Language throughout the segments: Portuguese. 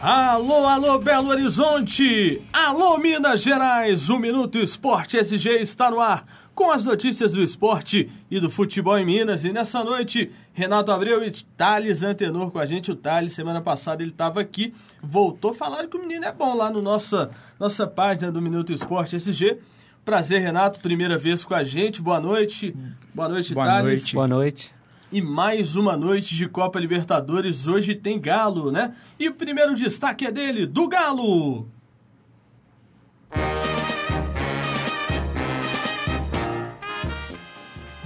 Alô, alô, Belo Horizonte! Alô, Minas Gerais! O Minuto Esporte SG está no ar com as notícias do esporte e do futebol em Minas. E nessa noite, Renato Abreu e Thales Antenor com a gente. O Thales, semana passada, ele estava aqui, voltou, falaram que o menino é bom lá no nossa, nossa página do Minuto Esporte SG. Prazer, Renato, primeira vez com a gente. Boa noite. Boa noite, Boa Thales. noite. Boa noite. E mais uma noite de Copa Libertadores. Hoje tem Galo, né? E o primeiro destaque é dele, do Galo.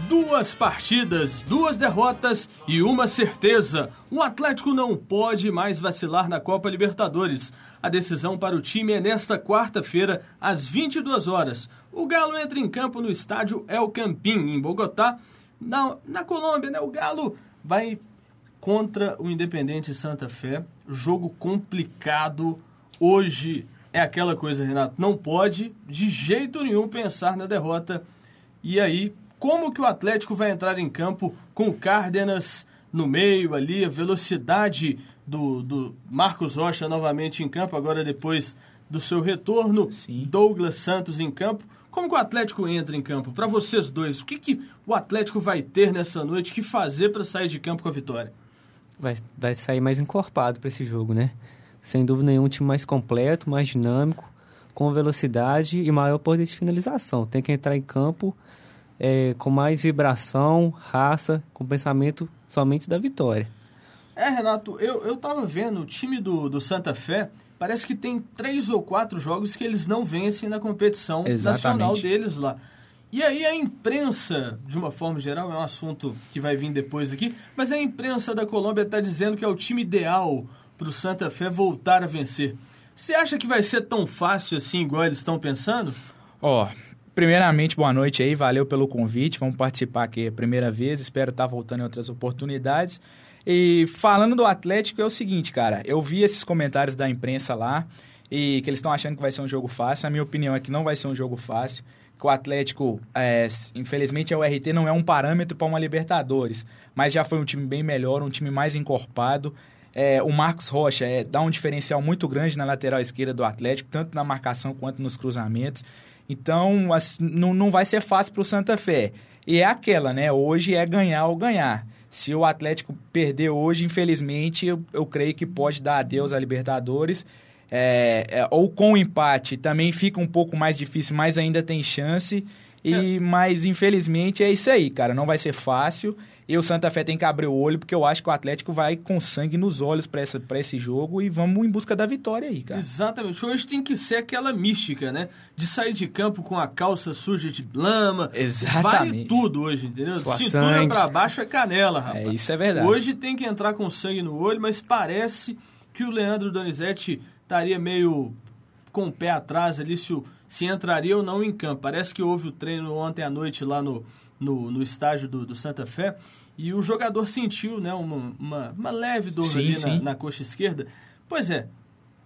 Duas partidas, duas derrotas e uma certeza. O Atlético não pode mais vacilar na Copa Libertadores. A decisão para o time é nesta quarta-feira, às 22 horas. O Galo entra em campo no estádio El Campín, em Bogotá, na, na Colômbia, né? O Galo vai contra o Independente Santa Fé. Jogo complicado. Hoje é aquela coisa, Renato. Não pode de jeito nenhum pensar na derrota. E aí, como que o Atlético vai entrar em campo com o Cárdenas no meio ali, a velocidade do, do Marcos Rocha novamente em campo, agora depois do seu retorno, Sim. Douglas Santos em campo. Como que o Atlético entra em campo? Para vocês dois, o que, que o Atlético vai ter nessa noite que fazer para sair de campo com a vitória? Vai, vai sair mais encorpado para esse jogo, né? Sem dúvida nenhuma, um time mais completo, mais dinâmico, com velocidade e maior poder de finalização. Tem que entrar em campo é, com mais vibração, raça, com pensamento somente da vitória. É, Renato, eu, eu tava vendo o time do, do Santa Fé, parece que tem três ou quatro jogos que eles não vencem na competição nacional Exatamente. deles lá. E aí a imprensa, de uma forma geral, é um assunto que vai vir depois aqui, mas a imprensa da Colômbia está dizendo que é o time ideal para o Santa Fé voltar a vencer. Você acha que vai ser tão fácil assim, igual eles estão pensando? Ó, primeiramente, boa noite aí, valeu pelo convite, vamos participar aqui a primeira vez, espero estar voltando em outras oportunidades. E falando do Atlético, é o seguinte, cara, eu vi esses comentários da imprensa lá e que eles estão achando que vai ser um jogo fácil. A minha opinião é que não vai ser um jogo fácil, que o Atlético, é, infelizmente, o RT não é um parâmetro para uma Libertadores, mas já foi um time bem melhor, um time mais encorpado. É, o Marcos Rocha é, dá um diferencial muito grande na lateral esquerda do Atlético, tanto na marcação quanto nos cruzamentos. Então, as- não, não vai ser fácil para o Santa Fé. E é aquela, né? Hoje é ganhar ou ganhar. Se o Atlético perder hoje, infelizmente, eu, eu creio que pode dar adeus à Libertadores. É, é, ou com o empate também fica um pouco mais difícil, mas ainda tem chance. E, Mas infelizmente é isso aí, cara. Não vai ser fácil. E o Santa Fé tem que abrir o olho, porque eu acho que o Atlético vai com sangue nos olhos para esse jogo e vamos em busca da vitória aí, cara. Exatamente. Hoje tem que ser aquela mística, né? De sair de campo com a calça suja de lama. Vale Exatamente. tudo hoje, entendeu? Suar Cintura sangue. pra baixo é canela, rapaz. É, isso é verdade. Hoje tem que entrar com sangue no olho, mas parece que o Leandro Donizete estaria meio com o pé atrás ali se, o- se entraria ou não em campo. Parece que houve o treino ontem à noite lá no, no, no estádio do, do Santa Fé e o jogador sentiu né, uma, uma, uma leve dor Sim, ali na, sim. na coxa esquerda. Pois é,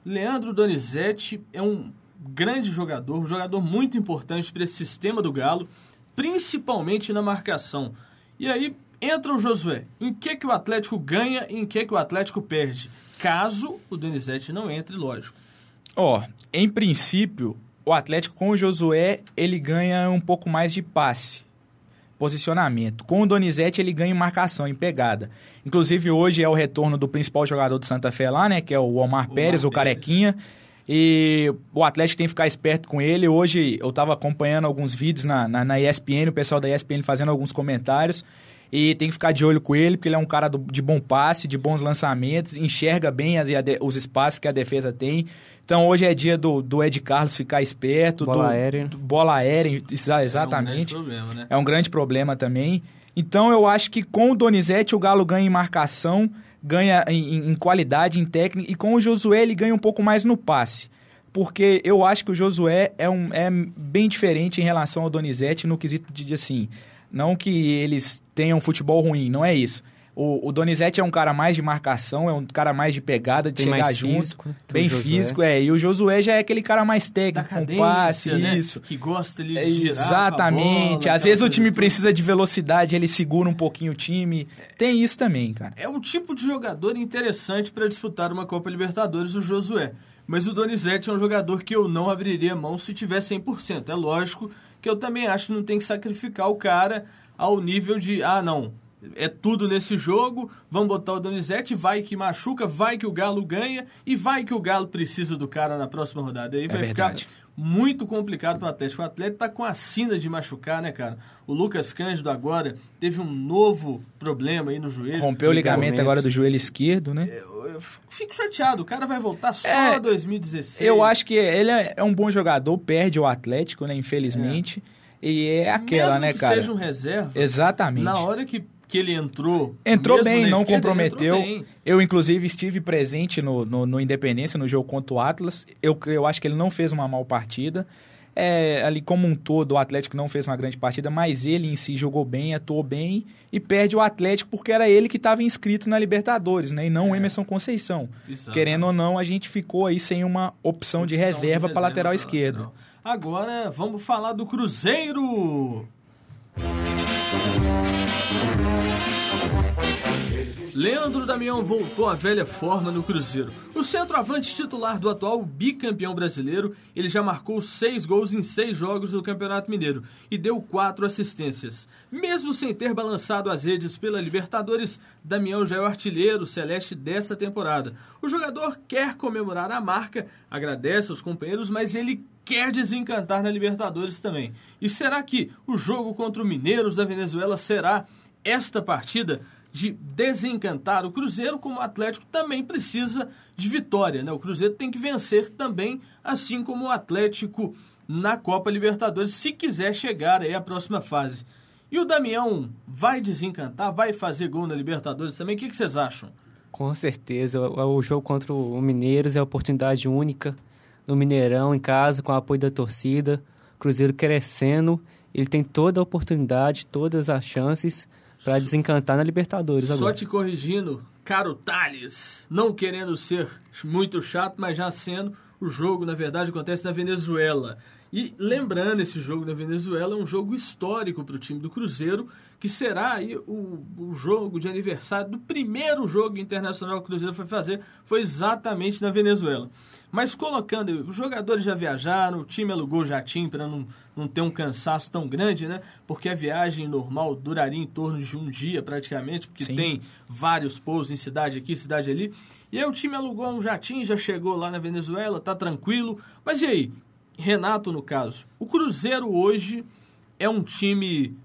Leandro Donizete é um grande jogador, um jogador muito importante para esse sistema do Galo, principalmente na marcação. E aí entra o Josué. Em que, que o Atlético ganha e em que, que o Atlético perde? Caso o Donizete não entre, lógico. Ó, em princípio, o Atlético com o Josué, ele ganha um pouco mais de passe, posicionamento. Com o Donizete, ele ganha em marcação, em pegada. Inclusive, hoje é o retorno do principal jogador do Santa Fé lá, né, que é o Omar, Pérez, o Pérez. Carequinha. E o Atlético tem que ficar esperto com ele. Hoje eu estava acompanhando alguns vídeos na, na, na ESPN, o pessoal da ESPN fazendo alguns comentários. E tem que ficar de olho com ele, porque ele é um cara do- de bom passe, de bons lançamentos, enxerga bem as- os espaços que a defesa tem. Então hoje é dia do, do Ed Carlos ficar esperto. Bola do, aérea. do bola aérea, exa- exatamente. É um grande problema, né? É um grande problema também. Então eu acho que com o Donizete o Galo ganha em marcação, ganha em, em- em qualidade, em técnica, e com o Josué ele ganha um pouco mais no passe. Porque eu acho que o Josué é, um, é bem diferente em relação ao Donizete no quesito de, de assim, não que eles tenham futebol ruim, não é isso. O, o Donizete é um cara mais de marcação, é um cara mais de pegada, de Bem chegar mais junto. físico, né, bem físico, é. E o Josué já é aquele cara mais Da técnico, com cadência, passe, né? isso. Que gosta ali de É, girar com Exatamente. bola, Às vezes o time precisa de velocidade, ele segura um pouquinho o time. Tem isso também, cara. É um tipo de jogador interessante para disputar uma Copa Libertadores, o Josué. Mas o Donizete é um jogador que eu não abriria mão se tiver 100%. É lógico que eu também acho que não tem que sacrificar o cara ao nível de, ah, não, é tudo nesse jogo, vamos botar o Donizete, vai que machuca, vai que o Galo ganha e vai que o Galo precisa do cara na próxima rodada. Aí vai verdade. ficar muito complicado para o Atlético. O Atlético tá com a sina de machucar, né, cara? O Lucas Cândido agora teve um novo problema aí no joelho. Rompeu o ligamento agora do joelho esquerdo, né? Eu, eu fico chateado, o cara vai voltar só É, 2016. Eu acho que ele é é um bom jogador, perde o Atlético, né? Infelizmente. E é aquela, Mesmo né, que cara? seja um reserva, Exatamente. na hora que, que ele entrou. Entrou bem, não comprometeu. bem. Eu, inclusive, estive presente no, no, no Independência, no jogo contra o Atlas. Eu, eu acho que ele não fez uma mal partida. É, ali como um todo, o Atlético não fez uma grande partida, mas ele em si jogou bem, atuou bem e perde o Atlético porque era ele que estava inscrito na Libertadores, né? E não o É. Emerson Conceição. Exato. Querendo ou não, a gente ficou aí sem uma opção, de Opção reserva para lateral pra esquerda. lateral. Agora vamos falar do Cruzeiro. Leandro Damião voltou à velha forma no Cruzeiro. O centroavante titular do atual bicampeão brasileiro, ele já marcou seis gols em seis jogos do Campeonato Mineiro e deu quatro assistências. Mesmo sem ter balançado as redes pela Libertadores, Damião já é o artilheiro celeste desta temporada. O jogador quer comemorar a marca, agradece aos companheiros, mas ele quer desencantar na Libertadores também. E será que o jogo contra o Mineiros da Venezuela será esta partida de desencantar o Cruzeiro, como o Atlético também precisa de vitória. Né? O Cruzeiro tem que vencer também, assim como o Atlético na Copa Libertadores, se quiser chegar aí à próxima fase. E o Damião vai desencantar, vai fazer gol na Libertadores também? O que, vocês acham? Com certeza. O, jogo contra o Mineiros é a oportunidade única no Mineirão, em casa, com o apoio da torcida. Cruzeiro crescendo, ele tem toda a oportunidade, todas as chances para desencantar na Libertadores Só agora. te corrigindo, caro Thales, não querendo ser muito chato, mas já sendo, o jogo, na verdade, acontece na Venezuela. E lembrando, esse jogo na Venezuela é um jogo histórico para o time do Cruzeiro, que será aí o, o jogo de aniversário do primeiro jogo internacional que o Cruzeiro foi fazer, foi exatamente na Venezuela. Mas colocando, os jogadores já viajaram, o time alugou jatinho para não, não ter um cansaço tão grande, né? Porque a viagem normal duraria em torno de um dia praticamente, porque Sim. tem vários pousos em cidade aqui, cidade ali. E aí o time alugou um jatinho, já chegou lá na Venezuela, tá tranquilo. Mas e aí, Renato no caso, o Cruzeiro hoje é um time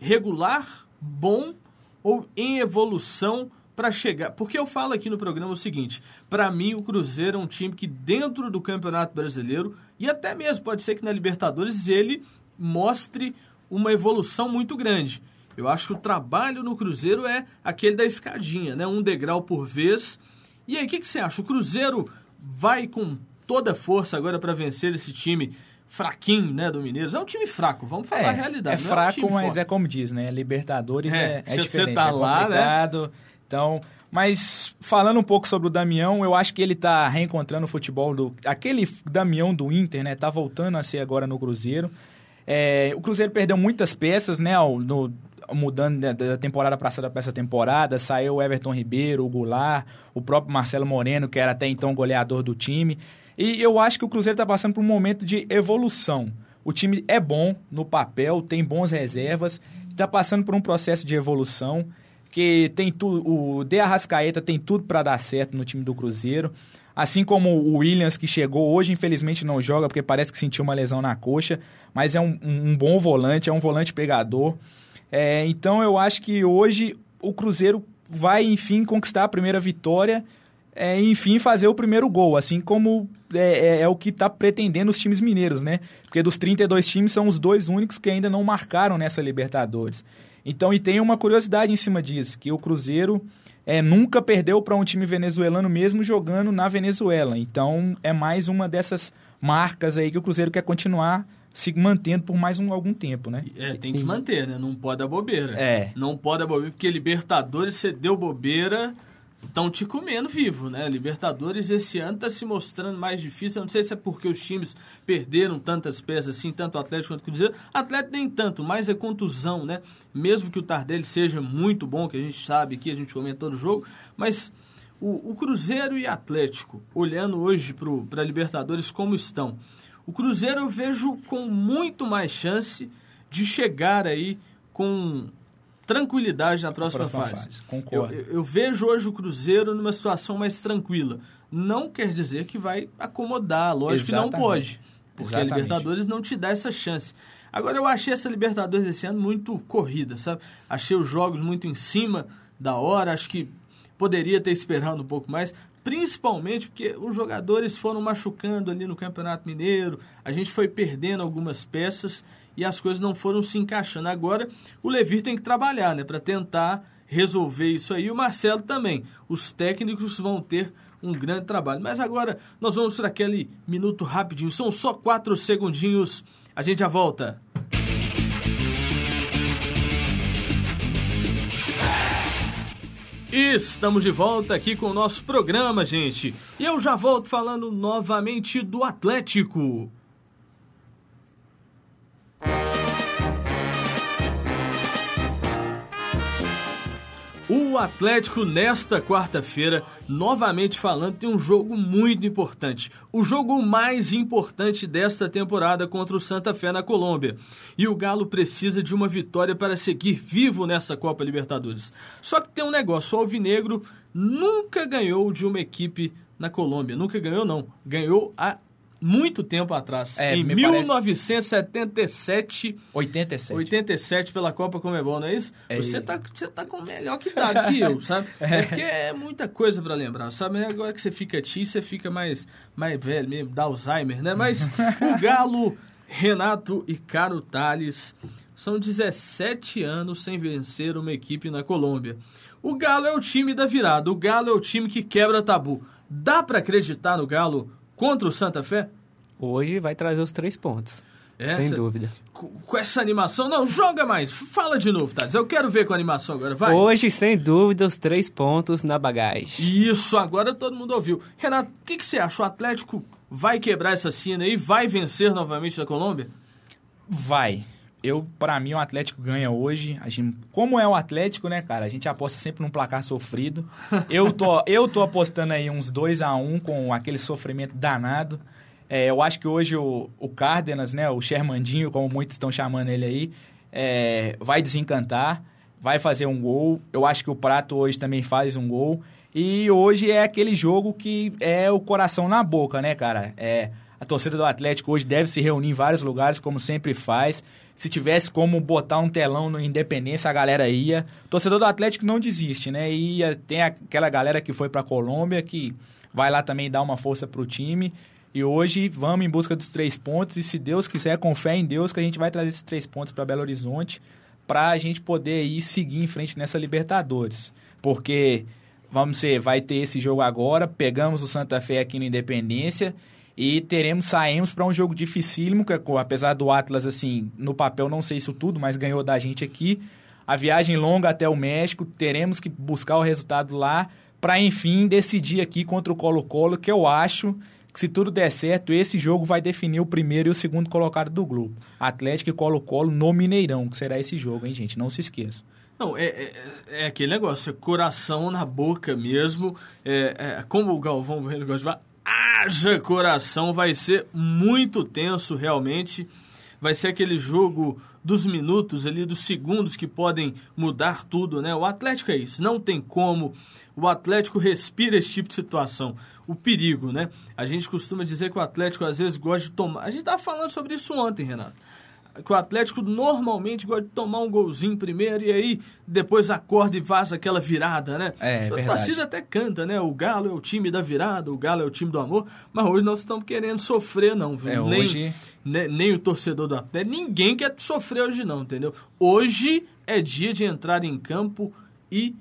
regular, bom ou em evolução para chegar? Porque eu falo aqui no programa o seguinte: para mim o Cruzeiro é um time que dentro do Campeonato Brasileiro e até mesmo pode ser que na Libertadores ele mostre uma evolução muito grande. Eu acho que o trabalho no Cruzeiro é aquele da escadinha, né? Um degrau por vez. E aí, o que, que você acha? O Cruzeiro vai com toda a força agora para vencer esse time fraquinho, né, do Mineiros? É um time fraco, vamos falar a realidade. É um fraco, time mas forte. é como diz, né? Libertadores É, é, é diferente, tá é lá, né? Então, mas falando um pouco sobre o Damião, eu acho que ele tá reencontrando o futebol do aquele Damião do Inter, né? Tá voltando a ser agora no Cruzeiro. É, o Cruzeiro perdeu muitas peças, né? ao- no- mudando da- da temporada passada para essa temporada, saiu o Everton Ribeiro, o Goulart, o próprio Marcelo Moreno, que era até então goleador do time. E eu acho que o Cruzeiro está passando por um momento de evolução. O time é bom no papel, tem bons reservas, está passando por um processo de evolução que tem tudo. O De Arrascaeta tem tudo para dar certo no time do Cruzeiro. Assim como o Williams, que chegou hoje, infelizmente não joga, porque parece que sentiu uma lesão na coxa, mas é um, um bom volante, é um volante pegador. É, então eu acho que hoje o Cruzeiro vai, enfim, conquistar a primeira vitória é, enfim, fazer o primeiro gol, assim como é, é- é o que está pretendendo os times mineiros, né? Porque dos 32 times são os dois únicos que ainda não marcaram nessa Libertadores. Então, e tem uma curiosidade em cima disso, que o Cruzeiro é, nunca perdeu para um time venezuelano mesmo jogando na Venezuela. Então, é mais uma dessas marcas aí que o Cruzeiro quer continuar se mantendo por mais um, algum tempo, né? É, tem que manter, né? Não pode dar bobeira. É. Não pode dar bobeira, porque Libertadores, você deu bobeira, estão te comendo vivo, né? Libertadores esse ano está se mostrando mais difícil. Eu não sei se é porque os times perderam tantas peças assim, tanto o Atlético quanto o Cruzeiro. Atlético nem tanto, mas é contusão, né? Mesmo que o Tardelli seja muito bom, que a gente sabe que a gente comentou no jogo, mas o, o Cruzeiro e Atlético, olhando hoje para a Libertadores como estão, o Cruzeiro eu vejo com muito mais chance de chegar aí com tranquilidade na próxima, próxima fase. fase, concordo. Eu, eu vejo hoje o Cruzeiro numa situação mais tranquila. Não quer dizer que vai acomodar, lógico que Exatamente. não pode. Porque Exatamente. a Libertadores não te dá essa chance. Agora, eu achei essa Libertadores esse ano muito corrida, sabe? Achei os jogos muito em cima da hora, acho que poderia ter esperado um pouco mais, principalmente porque os jogadores foram machucando ali no Campeonato Mineiro, a gente foi perdendo algumas peças e as coisas não foram se encaixando. Agora, o Levir tem que trabalhar, né, para tentar resolver isso aí, o Marcelo também. Os técnicos vão ter um grande trabalho. Mas agora nós vamos para aquele minuto rapidinho, são só quatro segundinhos, a gente já volta. Estamos de volta aqui com o nosso programa, gente. E eu já volto falando novamente do Atlético. O Atlético, nesta quarta-feira, novamente falando, tem um jogo muito importante. O jogo mais importante desta temporada contra o Santa Fé na Colômbia. E o Galo precisa de uma vitória para seguir vivo nessa Copa Libertadores. Só que tem um negócio: o Alvinegro nunca ganhou de uma equipe na Colômbia. Nunca ganhou, não. Ganhou há muito tempo atrás. É, em me parece- 1977. 87. 87 pela Copa Comebol, não é isso? É você, tá, você tá com melhor que idade que eu, sabe? É porque é muita coisa pra lembrar, sabe? Agora que você fica tio, você fica mais, mais velho mesmo, dá Alzheimer, né? Mas o Galo, Renato e Caro Tales são 17 anos sem vencer uma equipe na Colômbia. O Galo é o time da virada, o Galo é o time que quebra tabu. Dá pra acreditar no Galo contra o Santa Fé? Hoje vai trazer os três pontos. Essa- Sem dúvida. Com essa animação. Não, joga mais. Fala de novo, Thales. Eu quero ver com a animação agora. Vai. Hoje, sem dúvida, os três pontos na bagagem. Isso, agora todo mundo ouviu. Renato, o que, que você acha? O Atlético vai quebrar essa cena aí? Vai vencer novamente da Colômbia? Vai. Eu, para mim, o Atlético ganha hoje. A gente, como é o Atlético, né, cara? A gente aposta sempre num placar sofrido. Eu tô, eu tô apostando aí uns 2 a 1 com aquele sofrimento danado. É, eu acho que hoje o, o Cárdenas, né, o Shermandinho, como muitos estão chamando ele aí, é, vai desencantar, vai fazer um gol. Eu acho que o Prato hoje também faz um gol. E hoje é aquele jogo que é o coração na boca, né, cara? É, a torcida do Atlético hoje deve se reunir em vários lugares, como sempre faz. Se tivesse como botar um telão no Independência, a galera ia. Torcedor do Atlético não desiste, né? E tem aquela galera que foi pra Colômbia, que vai lá também dar uma força pro time. E hoje vamos em busca dos três pontos. E se Deus quiser, com fé em Deus, que a gente vai trazer esses três pontos para Belo Horizonte para a gente poder ir seguir em frente nessa Libertadores. Porque, vamos ser, vai ter esse jogo agora, pegamos o Santa Fé aqui no Independência e teremos, saímos para um jogo dificílimo, que apesar do Atlas, assim, no papel não sei isso tudo, mas ganhou da gente aqui. A viagem longa até o México, teremos que buscar o resultado lá para, enfim, decidir aqui contra o Colo-Colo, que eu acho que se tudo der certo, esse jogo vai definir o primeiro e o segundo colocado do grupo. Atlético e Colo-Colo no Mineirão, que será esse jogo, hein, gente? Não se esqueça. Não, é, é, é aquele negócio, é coração na boca mesmo. É, é, como o Galvão Bueno gosta de falar, haja coração, vai ser muito tenso realmente. Vai ser aquele jogo dos minutos ali, dos segundos que podem mudar tudo, né? O Atlético é isso, não tem como. O Atlético respira esse tipo de situação. O perigo, né? A gente costuma dizer que o Atlético às vezes gosta de tomar. A gente estava falando sobre isso ontem, Renato que o Atlético normalmente gosta de tomar um golzinho primeiro e aí depois acorda e vaza aquela virada, né? É, a verdade. torcida até canta, né? O Galo é o time da virada, o Galo é o time do amor, mas hoje nós estamos querendo sofrer, não, viu? É, nem, hoje- nem, nem o torcedor do Atlético, ninguém quer sofrer hoje, não, entendeu? Hoje é dia de entrar em campo e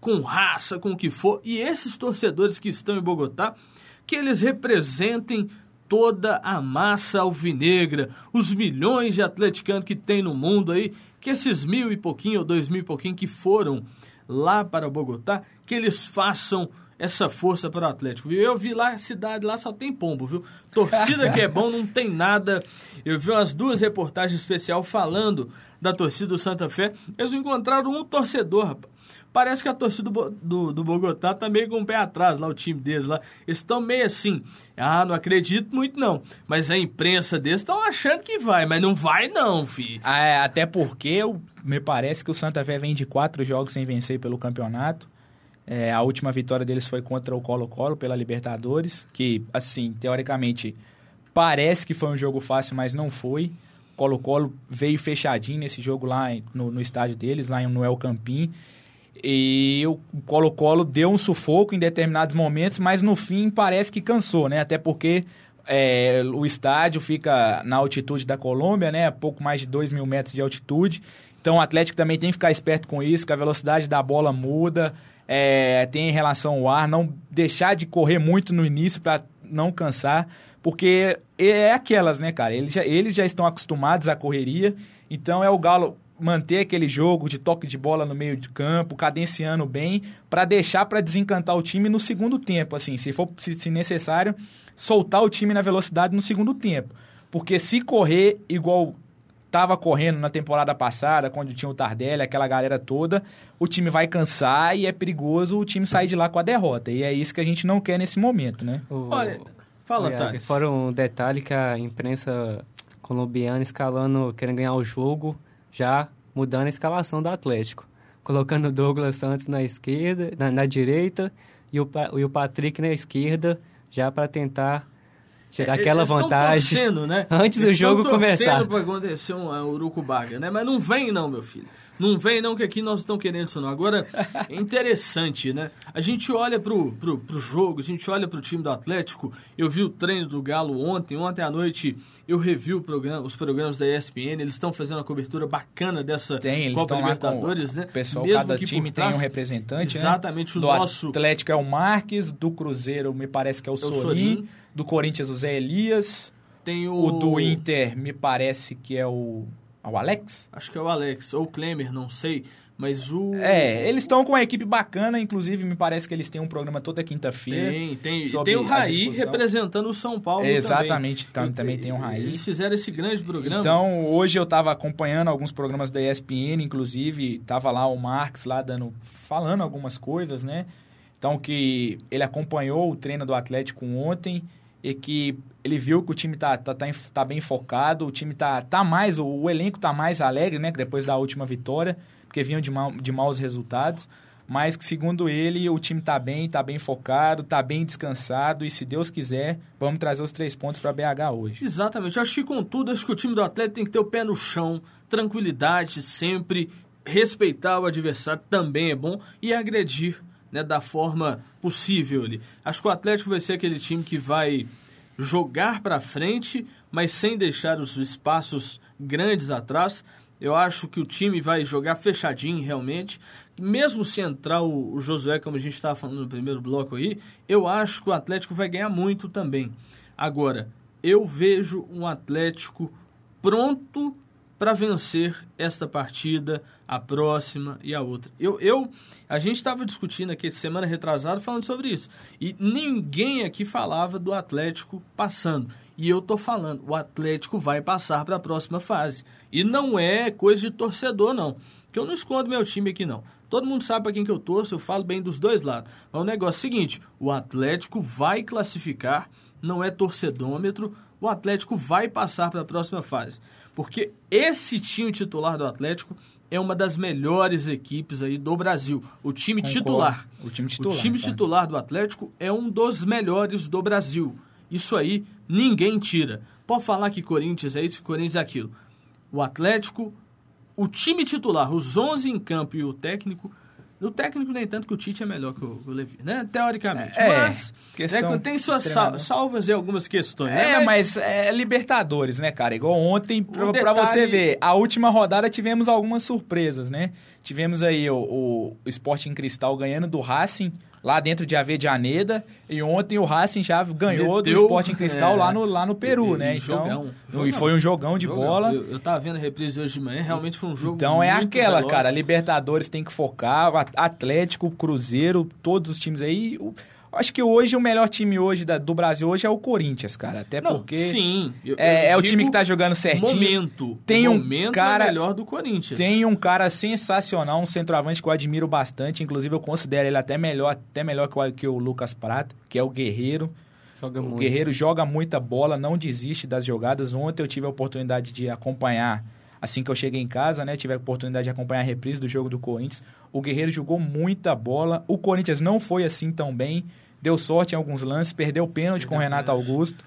com raça, com o que for, e esses torcedores que estão em Bogotá, que eles representem toda a massa alvinegra, os milhões de atleticanos que tem no mundo aí, que esses mil e pouquinho ou dois mil e pouquinho que foram lá para Bogotá, que eles façam essa força para o Atlético, viu? Eu vi lá, a cidade lá só tem pombo, viu? Torcida que é bom, não tem nada. Eu vi umas duas reportagens especial falando da torcida do Santa Fé. Eles encontraram um torcedor, rapaz. Parece que a torcida do, do, do, Bogotá tá meio com o pé atrás lá, o time deles lá. Eles estão meio assim. Ah, não acredito muito não. Mas a imprensa deles estão achando que vai, mas não vai não, filho. Ah, é, até porque me parece que o Santa Fé vem de quatro jogos sem vencer pelo campeonato. É, a última vitória deles foi contra o Colo-Colo pela Libertadores, que, assim, teoricamente, parece que foi um jogo fácil, mas não foi. Colo-Colo veio fechadinho nesse jogo lá no, no estádio deles, lá no El Campín. E o Colo-Colo deu um sufoco em determinados momentos, mas no fim parece que cansou, né? Até porque é, o estádio fica na altitude da Colômbia, né? Pouco mais de 2 mil metros de altitude. Então o Atlético também tem que ficar esperto com isso, que a velocidade da bola muda é, tem em relação ao ar, não deixar de correr muito no início para não cansar, porque é aquelas, né, cara? Eles já, eles já estão acostumados à correria, então é o Galo manter aquele jogo de toque de bola no meio de campo, cadenciando bem, para deixar para desencantar o time no segundo tempo, assim, se for se, se necessário, soltar o time na velocidade no segundo tempo. Porque se correr igual estava correndo na temporada passada, quando tinha o Tardelli, aquela galera toda, o time vai cansar e é perigoso o time sair de lá com a derrota. E é isso que a gente não quer nesse momento, né? O, Olha, fala, Thales. Fora um detalhe que a imprensa colombiana escalando, querendo ganhar o jogo, já mudando a escalação do Atlético. Colocando o Douglas Santos na esquerda, na, na direita, e o, e o Patrick na esquerda, já para tentar tirar aquela vantagem torcendo, né? antes eles do jogo começar. para acontecer um, urucubaga, né? Mas não vem não, meu filho. Não vem não que aqui nós estamos querendo isso não. Agora, é interessante, né? A gente olha pro, pro, pro jogo, a gente olha pro time do Atlético. Eu vi o treino do Galo ontem, ontem à noite eu revi programa, os programas da ESPN, eles estão fazendo uma cobertura bacana dessa tem, eles Copa Libertadores, né? Pessoal, Mesmo cada time trás, tem um representante, né? Exatamente, né? o do nosso... Atlético é o Marques, do Cruzeiro me parece que é o, é o Sorin, Sorin, do Corinthians o Zé Elias, tem o... o do Inter me parece que é o o Alex? Acho que é o Alex, ou o Klemer, não sei. Mas o. É, eles estão com uma equipe bacana, inclusive me parece que eles têm um programa toda quinta-feira. Tem, tem. Tem o Raí representando o São Paulo. É, exatamente, também. também tem o Raí. Eles fizeram esse grande programa. Então, hoje eu estava acompanhando alguns programas da ESPN, inclusive, tava lá o Marx lá dando. falando algumas coisas, né? Então, que ele acompanhou o treino do Atlético ontem e que ele viu que o time tá, tá, tá, tá bem focado, o time tá, tá mais, o, o, elenco tá mais alegre, né, depois da última vitória, porque vinham de, mal, de maus resultados, mas que segundo ele, o time tá bem, tá bem focado, tá bem descansado e se Deus quiser, vamos trazer os três pontos para BH hoje. Exatamente, acho que contudo, acho que o time do Atlético tem que ter o pé no chão, tranquilidade sempre, respeitar o adversário também é bom. E agredir né, da forma possível ali. Acho que o Atlético vai ser aquele time que vai jogar para frente, mas sem deixar os espaços grandes atrás. Eu acho que o time vai jogar fechadinho realmente. Mesmo se entrar o, o Josué, como a gente estava falando no primeiro bloco aí, eu acho que o Atlético vai ganhar muito também. Agora, eu vejo um Atlético pronto para vencer esta partida, a próxima e a outra. Eu, eu a gente estava discutindo aqui semana retrasada falando sobre isso e ninguém aqui falava do Atlético passando. E eu tô falando, o Atlético vai passar para a próxima fase. E não é coisa de torcedor não, que eu não escondo meu time aqui não. Todo mundo sabe para quem que eu torço, eu falo bem dos dois lados. Mas o negócio é o seguinte, o Atlético vai classificar, não é torcedômetro, o Atlético vai passar para a próxima fase. Porque esse time titular do Atlético é uma das melhores equipes aí do Brasil. O time Concordo. titular. O time titular. O time tá. titular do Atlético é um dos melhores do Brasil. Isso aí ninguém tira. Pode falar que Corinthians é isso, que Corinthians é aquilo. O Atlético, o time titular, os 11 em campo e o técnico no técnico, nem tanto que o Tite é melhor que o, o Levi, né? Teoricamente. É, mas né, tem suas sal, salvas e algumas questões. Né? É, né? mas é Libertadores, né, cara? Igual ontem, pra, detalhe... pra, você ver, a última rodada tivemos algumas surpresas, né? Tivemos aí o, o, o Sporting Cristal ganhando do Racing lá dentro de Avedianeda. E ontem o Racing já ganhou Meteu, do Sporting Cristal é, lá, no, lá no Peru, e, né? então, jogão, jogão. E foi um jogão de jogão. bola. Eu, eu tava vendo a reprise hoje de manhã, realmente foi um jogo Então é aquela, veloz. cara, Libertadores tem que focar, Atlético, Cruzeiro, todos os times aí... Acho que hoje o melhor time hoje da, do Brasil hoje é o Corinthians, cara. Até Não, porque sim, eu, é, eu é o time que tá jogando certinho. Momento. Tem o um momento cara é melhor do Corinthians. Tem um cara sensacional, um centroavante que eu admiro bastante, inclusive eu considero ele até melhor, até melhor que o, que o Lucas Prato, que é o Guerreiro. Joga o muito. Guerreiro joga muita bola, não desiste das jogadas. Ontem eu tive a oportunidade de acompanhar assim que eu cheguei em casa, né? Tive a oportunidade de acompanhar a reprise do jogo do Corinthians. O Guerreiro jogou muita bola. O Corinthians não foi assim tão bem deu sorte em alguns lances, perdeu o pênalti com o Renato Augusto.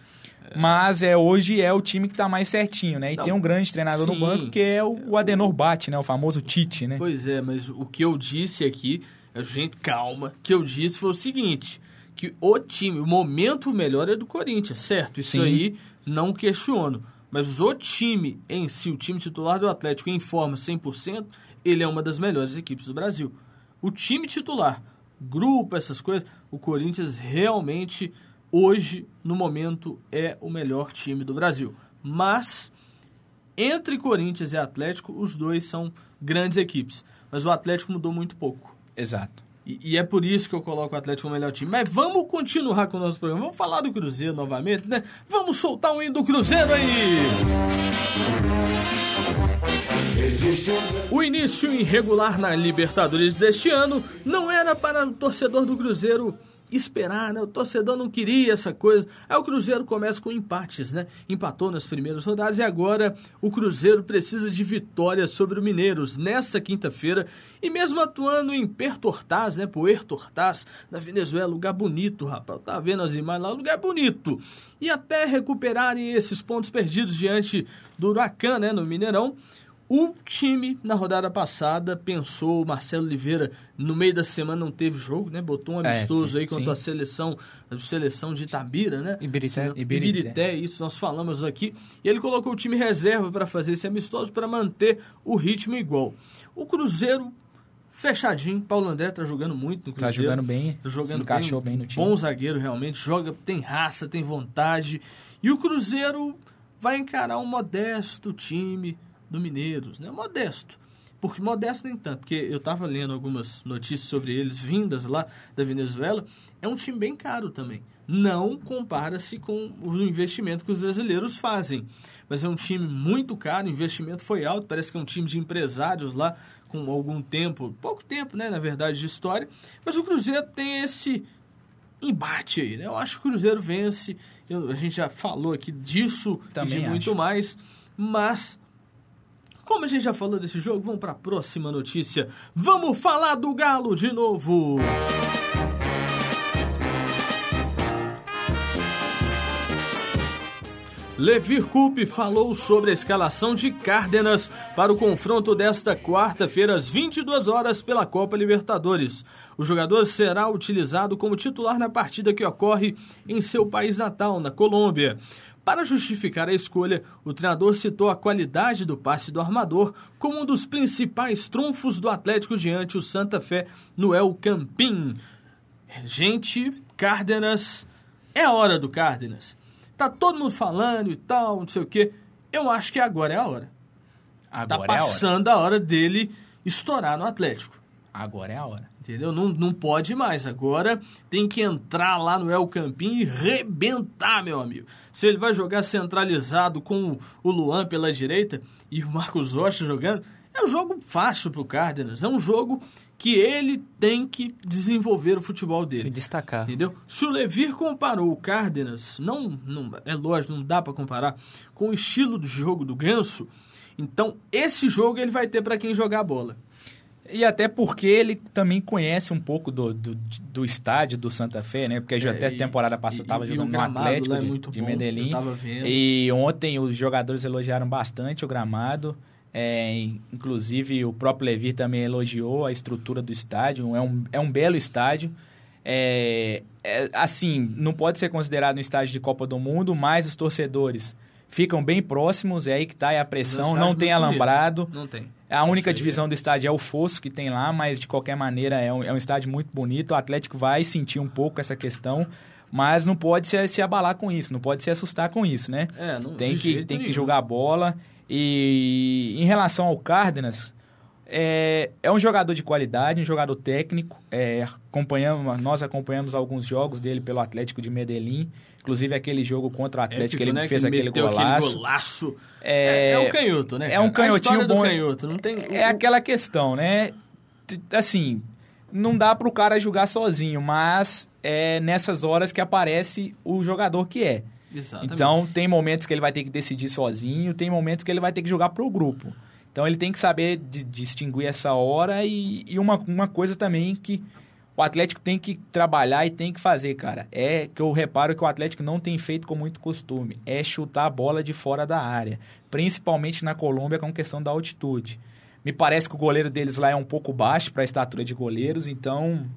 É. Mas é, hoje é o time que está mais certinho, né? E Não, tem um grande treinador sim. no banco que é o Adenor Bate, né? O famoso Tite, né? Pois é, mas o que eu disse aqui, gente, calma, o que eu disse foi o seguinte, que o time, o momento melhor é do Corinthians, certo? Isso sim. aí não questiono. Mas o time em si, o time titular do Atlético em forma 100%, ele é uma das melhores equipes do Brasil. O time titular grupo, essas coisas, o Corinthians realmente, hoje, no momento, é o melhor time do Brasil. Mas, entre Corinthians e Atlético, os dois são grandes equipes. Mas o Atlético mudou muito pouco. Exato. E, e, é por isso que eu coloco o Atlético como melhor time. Mas vamos continuar com o nosso programa. Vamos falar do Cruzeiro novamente, né? Vamos soltar o hino do Cruzeiro aí! O início irregular na Libertadores deste ano não era para o torcedor do Cruzeiro esperar, né? O torcedor não queria essa coisa. Aí o Cruzeiro começa com empates, né? Empatou nas primeiras rodadas e agora o Cruzeiro precisa de vitória sobre o Mineiros nesta quinta-feira. E mesmo atuando em Pertortaz, né? Puertortaz, na Venezuela, lugar bonito, rapaz. Tá vendo as imagens lá, lugar bonito. E até recuperarem esses pontos perdidos diante do Huracan, né? No Mineirão. O time, na rodada passada, pensou, o Marcelo Oliveira, no meio da semana não teve jogo, né? Botou um é, amistoso é, aí contra sim. a seleção, a seleção de Itabira, né? Ibirité. Ibirité. Ibirité, isso nós falamos aqui. E ele colocou o time reserva para fazer esse amistoso, para manter o ritmo igual. O Cruzeiro fechadinho. Paulo André tá jogando muito no tá Cruzeiro. Tá jogando bem. Tá jogando se encaixou bem, bem no time. Bom zagueiro, realmente. Joga, tem raça, tem vontade. E o Cruzeiro vai encarar um modesto time do Mineiros, né? Modesto. Porque modesto nem tanto, porque eu estava lendo algumas notícias sobre eles vindas lá da Venezuela, é um time bem caro também. Não compara-se com o investimento que os brasileiros fazem. Mas é um time muito caro, o investimento foi alto, parece que é um time de empresários lá com algum tempo, pouco tempo, né, na verdade, de história. Mas o Cruzeiro tem esse embate aí, né? Eu acho que o Cruzeiro vence, eu, a gente já falou aqui disso Também e de muito mais, mas como a gente já falou desse jogo, vamos para a próxima notícia. Vamos falar do Galo de novo. Levir Coupe falou sobre a escalação de Cárdenas para o confronto desta quarta-feira às 22 horas pela Copa Libertadores. O jogador será utilizado como titular na partida que ocorre em seu país natal, na Colômbia. Para justificar a escolha, o treinador citou a qualidade do passe do armador como um dos principais trunfos do Atlético diante o Santa Fé no El Campín. Gente, Cárdenas, é a hora do Cárdenas. Tá todo mundo falando e tal, não sei o quê. Eu acho que agora é a hora. Agora tá passando é a hora. a hora dele estourar no Atlético. Agora é a hora. Entendeu? Não, não pode mais. Agora tem que entrar lá no El Campinho e rebentar, meu amigo. Se ele vai jogar centralizado com o Luan pela direita e o Marcos Rocha jogando, é um jogo fácil pro Cárdenas. É um jogo que ele tem que desenvolver o futebol dele. Se destacar. Entendeu? Se o Levir comparou o Cárdenas, não, não é lógico, não dá para comparar, com o estilo do jogo do Ganso, então esse jogo ele vai ter para quem jogar a bola. E até porque ele também conhece um pouco do, do, do estádio do Santa Fé, né? Porque já é, até a temporada passada estava jogando no Atlético é de, de bom, Medellín. E ontem os jogadores elogiaram bastante o gramado. É, inclusive o próprio Levir também elogiou a estrutura do estádio. É um, é um belo estádio. É, é, assim, não pode ser considerado um estádio de Copa do Mundo, mas os torcedores ficam bem próximos, é aí que tá é a pressão, não tem alambrado. bonito. Não tem. A única divisão do estádio é o fosso que tem lá, mas de qualquer maneira é um, é um estádio muito bonito. O Atlético vai sentir um pouco essa questão, mas não pode se, se abalar com isso, não pode se assustar com isso, né? É, não, tem que, tem que nenhum. jogar bola. E em relação ao Cárdenas, é, é um jogador de qualidade, um jogador técnico. É, acompanhamos, nós acompanhamos alguns jogos dele pelo Atlético de Medellín. Inclusive aquele jogo contra o Atlético, Épico, ele né, fez que aquele golaço. golaço. É, É, é um canhoto, né? é um canhotinho bom. canhoto, não tem... É aquela questão, né? Assim, não dá pro cara jogar sozinho, mas é nessas horas que aparece o jogador que é. Exatamente. Então, tem momentos que ele vai ter que decidir sozinho, tem momentos que ele vai ter que jogar pro grupo. Então, ele tem que saber di- distinguir essa hora e, e uma, uma coisa também que o Atlético tem que trabalhar e tem que fazer, cara. É que eu reparo que o Atlético não tem feito com muito costume. É chutar a bola de fora da área. Principalmente na Colômbia com questão da altitude. Me parece que o goleiro deles lá é um pouco baixo para a estatura de goleiros, então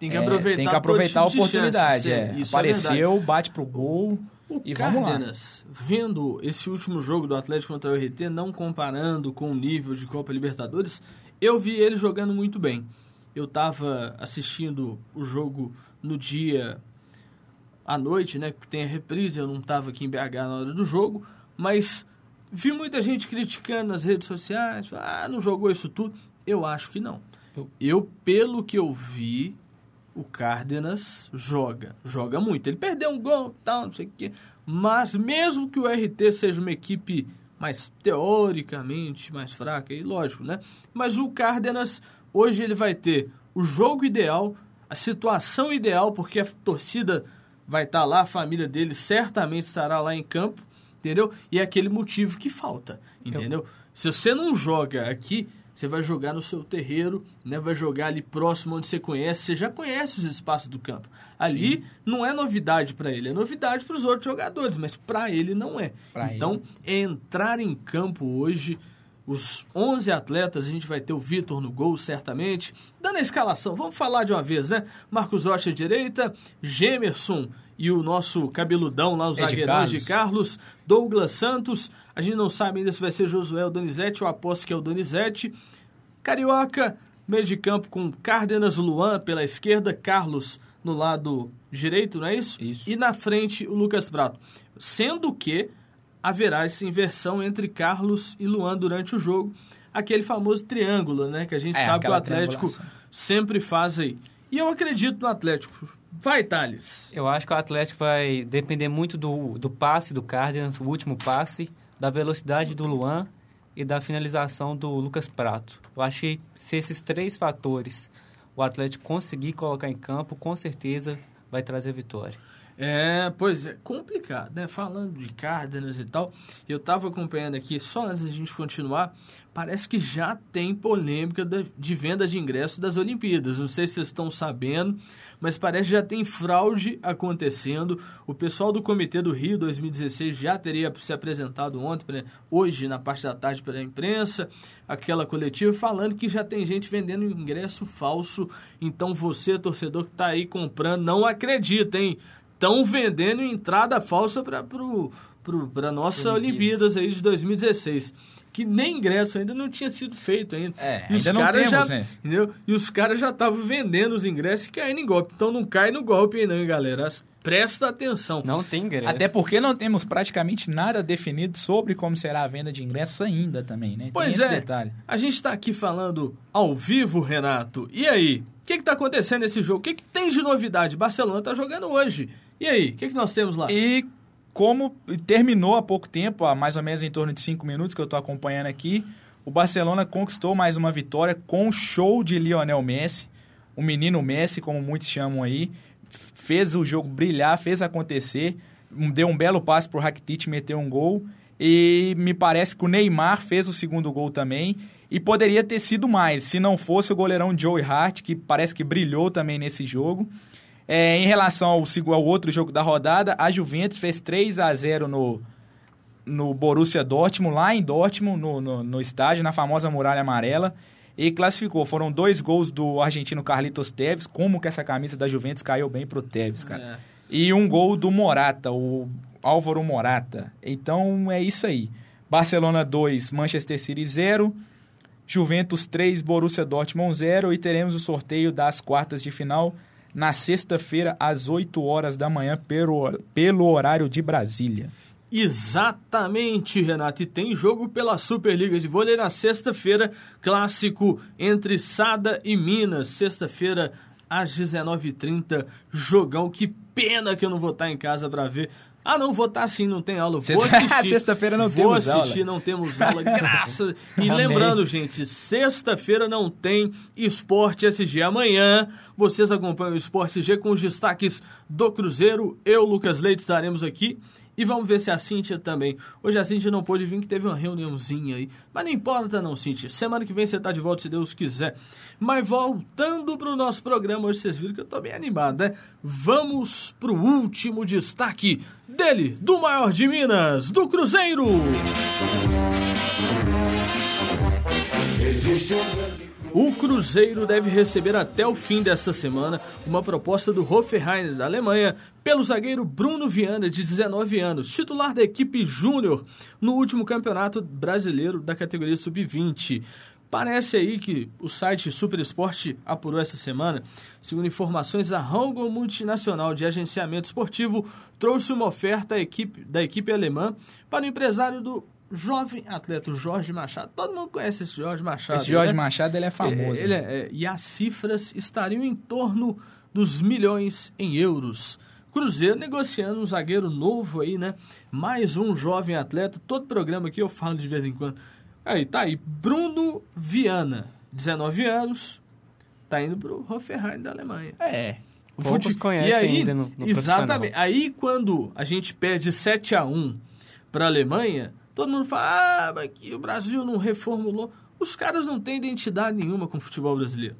tem que é, aproveitar, tem que aproveitar a tipo de oportunidade. é. Isso é. Apareceu, bate pro gol. O E vamos lá. Cárdenas, vendo esse último jogo do Atlético contra o RT, não comparando com o nível de Copa Libertadores, eu vi ele jogando muito bem. Eu estava assistindo o jogo no dia à noite, né? Que tem a reprise, eu não estava aqui em BH na hora do jogo, mas vi muita gente criticando nas redes sociais, ah, não jogou isso tudo. Eu acho que não. Eu- Eu, pelo que eu vi, o Cárdenas joga, joga muito. Ele perdeu um gol, tal, não sei o quê. Mas mesmo que o RT seja uma equipe mais teoricamente mais fraca, e lógico, né? Mas o Cárdenas, hoje ele vai ter o jogo ideal, a situação ideal, porque a torcida vai estar lá, a família dele certamente estará lá em campo, entendeu? E é aquele motivo que falta, entendeu? Se você não joga aqui, você vai jogar no seu terreiro, né? Vai jogar ali próximo onde você conhece, você já conhece os espaços do campo. Ali não é novidade para ele, é novidade para os outros jogadores, mas para ele não é. Pra então, é entrar em campo hoje, os 11 atletas, a gente vai ter o Vitor no gol, certamente. Dando a escalação, vamos falar de uma vez, né? Marcos Rocha à direita, Gemerson e o nosso cabeludão lá, os Ed zagueirões de Carlos. Carlos, Douglas Santos. A gente não sabe ainda se vai ser Josué ou Donizete, eu aposto que é o Donizete. Carioca, meio de campo com Cárdenas, Luan pela esquerda, Carlos no lado direito, não é isso? Isso. E na frente o Lucas Prato. Sendo que haverá essa inversão entre Carlos e Luan durante o jogo. Aquele famoso triângulo, né? Que a gente É, sabe que o Atlético sempre faz aí. E eu acredito no Atlético. Vai, Thales. Eu acho que o Atlético vai depender muito do, do passe do Cárdenas, o último passe, da velocidade do Luan e da finalização do Lucas Prato. Eu acho que se esses três fatores o Atlético conseguir colocar em campo, com certeza vai trazer vitória. É, pois é, complicado, né? Falando de Cárdenas e tal, eu tava acompanhando aqui, só antes da gente continuar, parece que já tem polêmica de venda de ingressos das Olimpíadas. Não sei se vocês estão sabendo, mas parece que já tem fraude acontecendo. O pessoal do Comitê do Rio 2016 já teria se apresentado ontem, hoje, na parte da tarde, pela imprensa, aquela coletiva, falando que já tem gente vendendo ingresso falso. Então você, torcedor que tá aí comprando, não acredita, hein? Estão vendendo entrada falsa para pro, pro, pra nossa Olimpíadas. Olimpíadas. aí de 2016. Que nem ingresso ainda não tinha sido feito ainda. É, E os ainda não caras temos, já, né? Entendeu? E os caras já estavam vendendo os ingressos e caindo em golpe. Então não cai no golpe aí não, hein, galera? Presta atenção. Não tem ingresso. Até porque não temos praticamente nada definido sobre como será a venda de ingressos ainda também, né? Tem Pois esse é. detalhe. A gente está aqui falando ao vivo, Renato. E aí? O que está acontecendo nesse jogo? O que, que tem de novidade? Barcelona está jogando hoje. E aí? O que, que nós temos lá? E como terminou há pouco tempo, há mais ou menos em torno de cinco minutos que eu estou acompanhando aqui, o Barcelona conquistou mais uma vitória com o show de Lionel Messi, o menino Messi, como muitos chamam aí, fez o jogo brilhar, fez acontecer, deu um belo passe para o Rakitic meter um gol, e me parece que o Neymar fez o segundo gol também, e poderia ter sido mais, se não fosse o goleirão Joey Hart, que parece que brilhou também nesse jogo. É, em relação ao, ao outro jogo da rodada, a Juventus fez 3 a 0 no, no Borussia Dortmund, lá em Dortmund, no, no, no estádio, na famosa Muralha Amarela, e classificou. Foram dois gols do argentino Carlitos Teves, como que essa camisa da Juventus caiu bem pro Teves, cara. É. E um gol do Morata, o, Álvaro Morata. Então é isso aí. Barcelona 2, Manchester City 0. Juventus 3, Borussia Dortmund 0 e teremos o sorteio das quartas de final na sexta-feira às 8 horas da manhã pelo, pelo horário de Brasília. Exatamente, Renato. E tem jogo pela Superliga de Vôlei na sexta-feira, clássico entre Sada e Minas. Sexta-feira às 19h30, jogão. Que pena que eu não vou estar em casa para ver. Ah, não, vou estar sim, não tem aula. Vou assistir. Sexta-feira não vou temos aula. Vou assistir, não temos aula, graças. E lembrando, gente, sexta-feira não tem Esporte SG. Amanhã vocês acompanham o Esporte SG com os destaques do Cruzeiro. Eu, Lucas Leite, estaremos aqui. E vamos ver se a Cíntia também. Hoje a Cíntia não pôde vir, que teve uma reuniãozinha aí. Mas não importa não, Cíntia. Semana que vem você tá de volta, se Deus quiser. Mas voltando pro nosso programa, hoje vocês viram que eu tô bem animado, né? Vamos pro último destaque dele, do maior de Minas, do Cruzeiro. Existe um o Cruzeiro deve receber até o fim desta semana uma proposta do Hoffenheim da Alemanha pelo zagueiro Bruno Viana, de 19 anos, titular da equipe júnior no último campeonato brasileiro da categoria sub-20. Parece aí que o site Super Esporte apurou essa semana. Segundo informações, a Hangon Multinacional de Agenciamento Esportivo trouxe uma oferta equipe, da equipe alemã para o empresário do jovem atleta, o Jorge Machado. Todo mundo conhece esse Jorge Machado. Esse Jorge né? Machado, ele é famoso. Ele, ele é, é, e as cifras estariam em torno dos milhões em euros. Cruzeiro negociando um zagueiro novo aí, né? Mais um jovem atleta. Todo programa aqui eu falo de vez em quando. Aí, tá aí. Bruno Viana, 19 anos, tá indo pro Hoffenheim da Alemanha. É. O Poucos conhecem e aí, ainda no, no Exatamente. Aí quando a gente perde 7 a 1 para a Alemanha, Todo mundo fala, ah, mas que o Brasil não reformulou. Os caras não têm identidade nenhuma com o futebol brasileiro.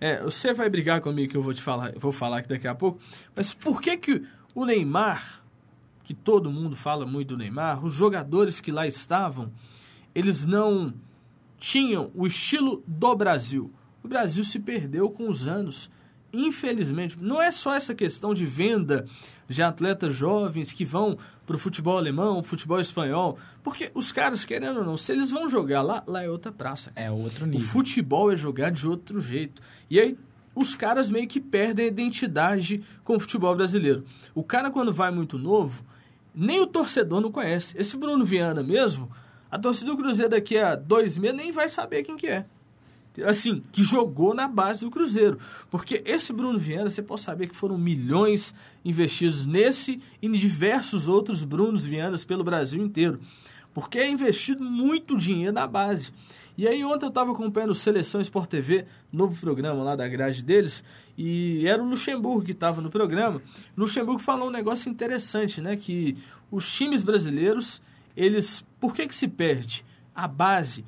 É, você vai brigar comigo que eu vou te falar, vou falar aqui daqui a pouco, mas por que que o Neymar, que todo mundo fala muito do Neymar, os jogadores que lá estavam, eles não tinham o estilo do Brasil. O Brasil se perdeu com os anos infelizmente, não é só essa questão de venda de atletas jovens que vão para o futebol alemão, futebol espanhol, porque os caras, querendo ou não, se eles vão jogar lá, lá é outra praça. É outro nível. O futebol é jogar de outro jeito. E aí os caras meio que perdem a identidade com o futebol brasileiro. O cara, quando vai muito novo, nem o torcedor não conhece. Esse Bruno Viana mesmo, a torcida do Cruzeiro daqui a dois meses nem vai saber quem que é assim, que jogou na base do Cruzeiro. Porque esse Bruno Viana, você pode saber que foram milhões investidos nesse e em diversos outros Brunos Vianas pelo Brasil inteiro. Porque é investido muito dinheiro na base. E aí ontem eu estava acompanhando Seleção Sport TV, novo programa lá da grade deles, e era o Luxemburgo que estava no programa. O Luxemburgo falou um negócio interessante, né? Que os times brasileiros, eles... Por que que se perde? A base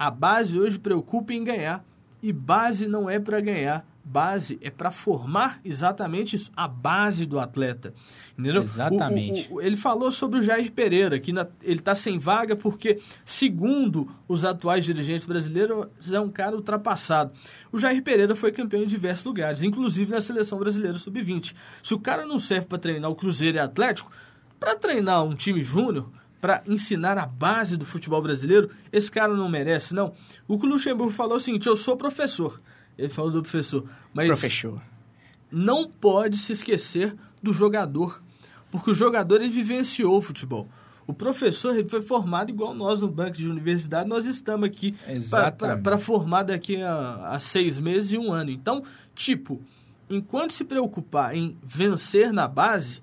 a base hoje preocupa em ganhar. E base não é para ganhar. Base é para formar exatamente isso, a base do atleta. Entendeu? Exatamente. O, o, o, ele falou sobre o Jair Pereira, que na, ele está sem vaga porque, segundo os atuais dirigentes brasileiros, é um cara ultrapassado. O Jair Pereira foi campeão em diversos lugares, inclusive na seleção brasileira sub-20. Se o cara não serve para treinar o Cruzeiro e Atlético, para treinar um time júnior, para ensinar a base do futebol brasileiro, esse cara não merece, não. O que o Luxemburgo falou é o seguinte: eu sou professor. Ele falou do professor. Mas professor. não pode se esquecer do jogador. Porque o jogador ele vivenciou o futebol. O professor ele foi formado igual nós no banco de universidade, nós estamos aqui para formar daqui a, a seis meses e um ano. Então, tipo, enquanto se preocupar em vencer na base,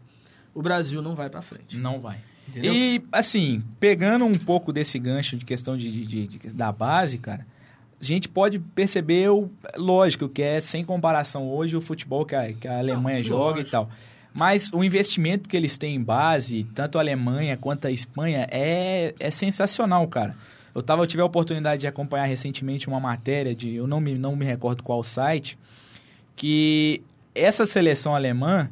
o Brasil não vai para frente. Não vai. Entendeu? E, assim, pegando um pouco desse gancho de questão de, de, de, da base, cara, a gente pode perceber, o, lógico, que é sem comparação hoje o futebol que a, que a Alemanha Não, joga lógico. e tal. Mas o investimento que eles têm em base, tanto a Alemanha quanto a Espanha, é, é sensacional, cara. Eu, tava, eu tive a oportunidade de acompanhar recentemente uma matéria de, eu não me, não me recordo qual site, que essa seleção alemã,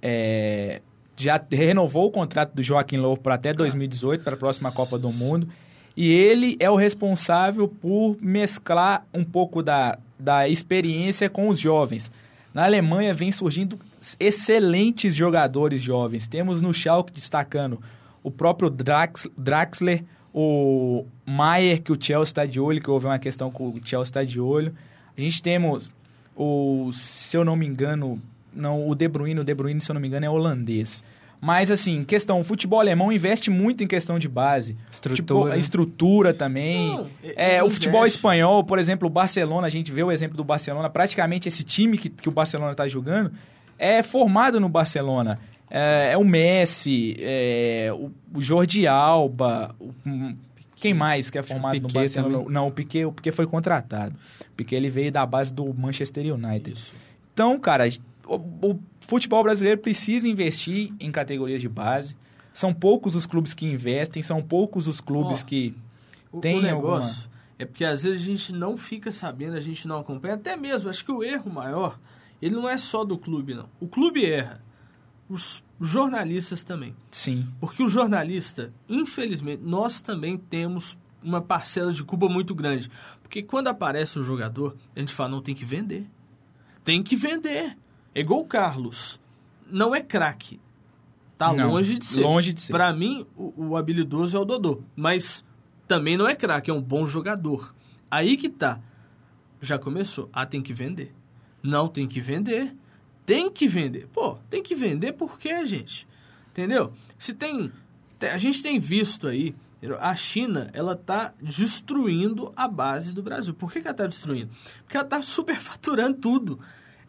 é, já renovou o contrato do Joaquim Low para até 2018, para a próxima Copa do Mundo. E ele é o responsável por mesclar um pouco da, da experiência com os jovens. Na Alemanha vem surgindo excelentes jogadores jovens. Temos no Schalke destacando o próprio Drax, Draxler, o Maier, que o Chelsea está de olho, que houve uma questão com o Chelsea está de olho. A gente temos o, se eu não me engano, não, o De Bruyne, o De Bruyne, se eu não me engano, é holandês. Mas, assim, questão, o futebol alemão investe muito em questão de base. Estrutura. Tipo, estrutura também. Não, é, o futebol espanhol, por exemplo, o Barcelona, a gente vê o exemplo do Barcelona, praticamente esse time que, que o Barcelona está jogando é formado no Barcelona. É, é o Messi, é, o, o Jordi Alba, o, quem mais que é formado no Barcelona? Também. Não, o Piquet, o Piquet foi contratado. O Piquet ele veio da base do Manchester United. Isso. Então, cara, o, o futebol brasileiro precisa investir em categorias de base. São poucos os clubes que investem, são poucos os clubes oh, que têm o negócio alguma... É porque às vezes a gente não fica sabendo, a gente não acompanha. Até mesmo, acho que o erro maior, ele não é só do clube, não. O clube erra. Os jornalistas também. Sim. Porque o jornalista, infelizmente, nós também temos uma parcela de culpa muito grande. Porque quando aparece um jogador, a gente fala, não, tem que vender. Tem que vender. É igual o Carlos. Não é craque. Tá não, longe de ser. Longe de ser. Pra mim, o, o habilidoso é o Dodô. Mas também não é craque, é um bom jogador. Aí que tá. Já começou. Ah, tem que vender. Não tem que vender. Tem que vender. Pô, tem que vender por quê, gente? Entendeu? Se tem. A gente tem visto aí. A China, ela tá destruindo a base do Brasil. Por que, que ela tá destruindo? Porque ela tá superfaturando tudo.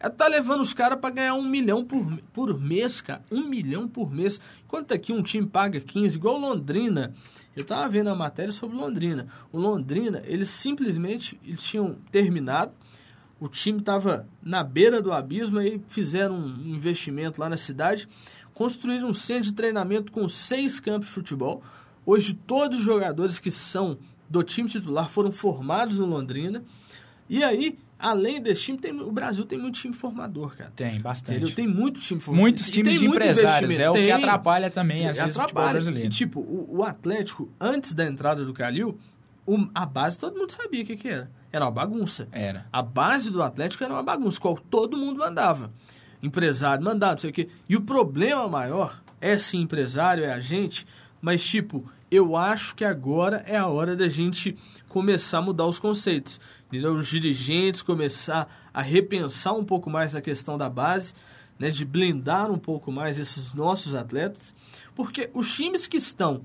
Ela tá levando os caras para ganhar um milhão por, por mês, cara. Um milhão por mês. Enquanto aqui um time paga 15, igual Londrina. Eu tava vendo a matéria sobre Londrina. O Londrina, eles simplesmente eles tinham terminado. O time estava na beira do abismo e fizeram um investimento lá na cidade. Construíram um centro de treinamento com seis campos de futebol. Hoje, todos os jogadores que são do time titular foram formados no Londrina. E aí, além desse time, tem, o Brasil tem muito time formador, cara. Tem, bastante. Entendeu? Tem muito time formador. Muitos times de empresários, é o que atrapalha também, às vezes, atrapalha. o brasileiro. E, tipo, o, o, Atlético, antes da entrada do Calil, o, a base todo mundo sabia o que, que era. Era uma bagunça. Era. A base do Atlético era uma bagunça, qual todo mundo mandava. Empresário mandava, não sei o quê. E o problema maior é sim empresário, é a gente, mas, tipo, eu acho que agora é a hora da gente começar a mudar os conceitos entendeu? os dirigentes começar a repensar um pouco mais a questão da base, né? de blindar um pouco mais esses nossos atletas, porque os times que estão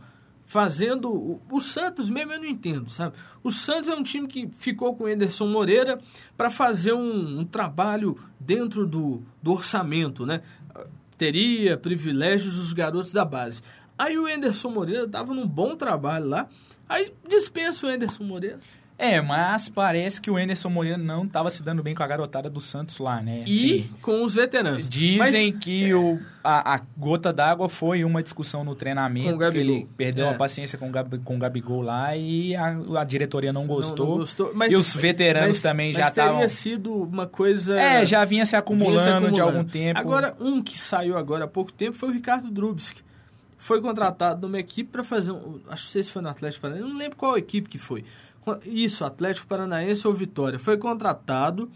fazendo. O, Santos mesmo eu não entendo, sabe? O Santos é um time que ficou com o Anderson Moreira para fazer um, um, trabalho dentro do, do orçamento, né? Teria privilégios dos garotos da base. Aí o Anderson Moreira estava num bom trabalho lá, aí dispensa o Anderson Moreira. É, mas parece que o Anderson Moreira não estava se dando bem com a garotada do Santos lá, né? E assim, com os veteranos. Dizem mas, que é... o, a, a gota d'água foi uma discussão no treinamento, que ele perdeu é. a paciência com o, Gab, com o Gabigol lá e a, a diretoria não gostou. Não, não gostou. Mas, e os veteranos mas, também já estavam... teria sido uma coisa... É, já vinha se acumulando, vinha se acumulando de algum tempo. Agora, um que saiu agora há pouco tempo foi o Ricardo Drubski. Foi contratado numa equipe para fazer um... Acho que se foi no Atlético Paranaense, não lembro qual equipe que foi isso, Atlético Paranaense ou Vitória. Foi contratado